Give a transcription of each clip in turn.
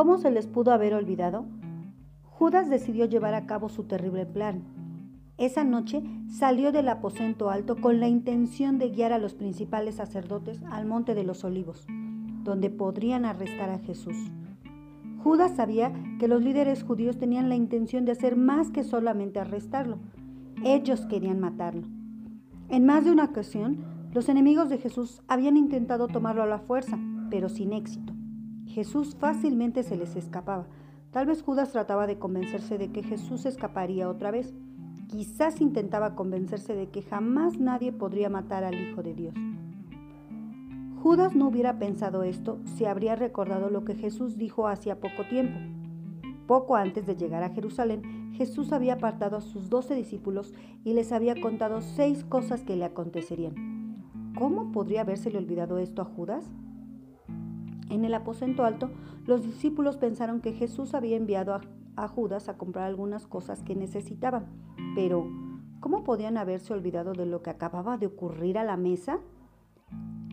¿Cómo se les pudo haber olvidado? Judas decidió llevar a cabo su terrible plan. Esa noche salió del aposento alto con la intención de guiar a los principales sacerdotes al monte de los olivos, donde podrían arrestar a Jesús. Judas sabía que los líderes judíos tenían la intención de hacer más que solamente arrestarlo. Ellos querían matarlo. En más de una ocasión, los enemigos de Jesús habían intentado tomarlo a la fuerza, pero sin éxito. Jesús fácilmente se les escapaba. Tal vez Judas trataba de convencerse de que Jesús escaparía otra vez. Quizás intentaba convencerse de que jamás nadie podría matar al Hijo de Dios. Judas no hubiera pensado esto si habría recordado lo que Jesús dijo hacía poco tiempo. Poco antes de llegar a Jerusalén, Jesús había apartado a sus doce discípulos y les había contado seis cosas que le acontecerían. ¿Cómo podría habérsele olvidado esto a Judas? En el aposento alto, los discípulos pensaron que Jesús había enviado a, Judas a comprar algunas cosas que necesitaban, pero ¿cómo podían haberse olvidado de lo que acababa de ocurrir a la mesa?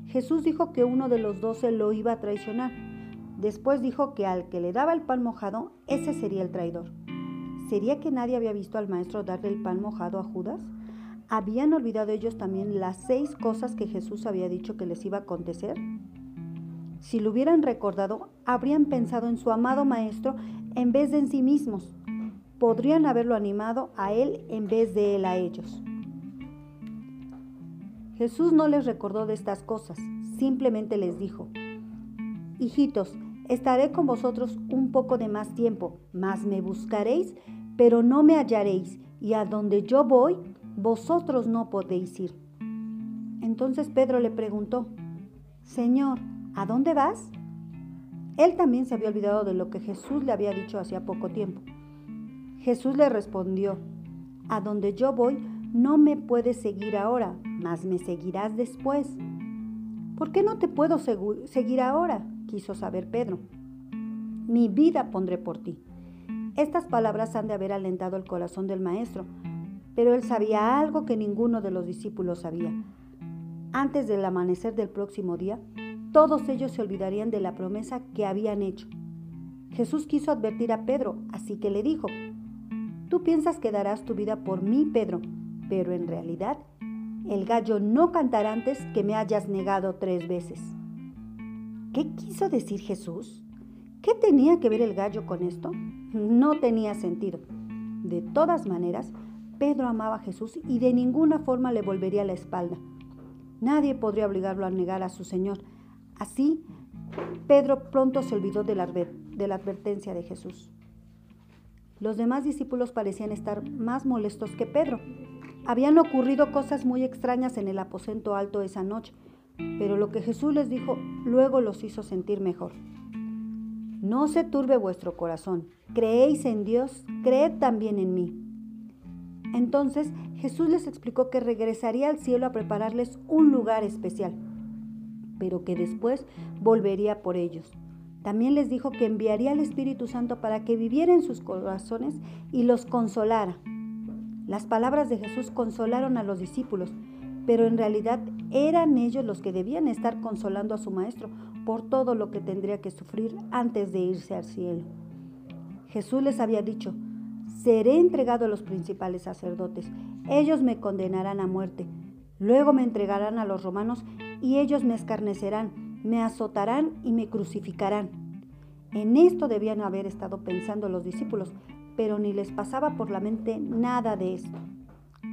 Jesús dijo que uno de los doce lo iba a traicionar. Después dijo que al que le daba el pan mojado, ese sería el traidor. ¿Sería que nadie había visto al maestro darle el pan mojado a Judas? ¿Habían olvidado ellos también las seis cosas que Jesús había dicho que les iba a acontecer? Si lo hubieran recordado, habrían pensado en su amado maestro en vez de en sí mismos. Podrían haberlo animado a él en vez de él a ellos. Jesús no les recordó de estas cosas, simplemente les dijo, Hijitos, estaré con vosotros un poco de más tiempo, mas me buscaréis, pero no me hallaréis, y a donde yo voy, vosotros no podéis ir. Entonces Pedro le preguntó, Señor, ¿a dónde vas? Él también se había olvidado de lo que Jesús le había dicho hacía poco tiempo. Jesús le respondió, A donde yo voy, no me puedes seguir ahora, mas me seguirás después. ¿Por qué no te puedo seguir ahora? quiso saber Pedro. Mi vida pondré por ti. Estas palabras han de haber alentado el corazón del maestro, pero él sabía algo que ninguno de los discípulos sabía. Antes del amanecer del próximo día, todos ellos se olvidarían de la promesa que habían hecho. Jesús quiso advertir a Pedro, así que le dijo, Tú piensas que darás tu vida por mí, Pedro, pero en realidad el gallo no cantará antes que me hayas negado tres veces. ¿Qué quiso decir Jesús? ¿Qué tenía que ver el gallo con esto? No tenía sentido. De todas maneras, Pedro amaba a Jesús y de ninguna forma le volvería la espalda. Nadie podría obligarlo a negar a su Señor. Así, Pedro pronto se olvidó de la, advertencia de Jesús. Los demás discípulos parecían estar más molestos que Pedro. Habían ocurrido cosas muy extrañas en el aposento alto esa noche, pero lo que Jesús les dijo luego los hizo sentir mejor. No se turbe vuestro corazón, creéis en Dios, creed también en mí. Entonces Jesús les explicó que regresaría al cielo a prepararles un lugar especial, pero que después volvería por ellos. También les dijo que enviaría al Espíritu Santo para que viviera en sus corazones y los consolara. Las palabras de Jesús consolaron a los discípulos, pero en realidad eran ellos los que debían estar consolando a su maestro por todo lo que tendría que sufrir antes de irse al cielo. Jesús les había dicho, seré entregado a los principales sacerdotes, ellos me condenarán a muerte, luego me entregarán a los romanos y ellos me escarnecerán, me azotarán y me crucificarán. En esto debían haber estado pensando los discípulos, pero ni les pasaba por la mente nada de esto.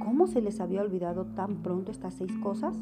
¿Cómo se les había olvidado tan pronto estas seis cosas?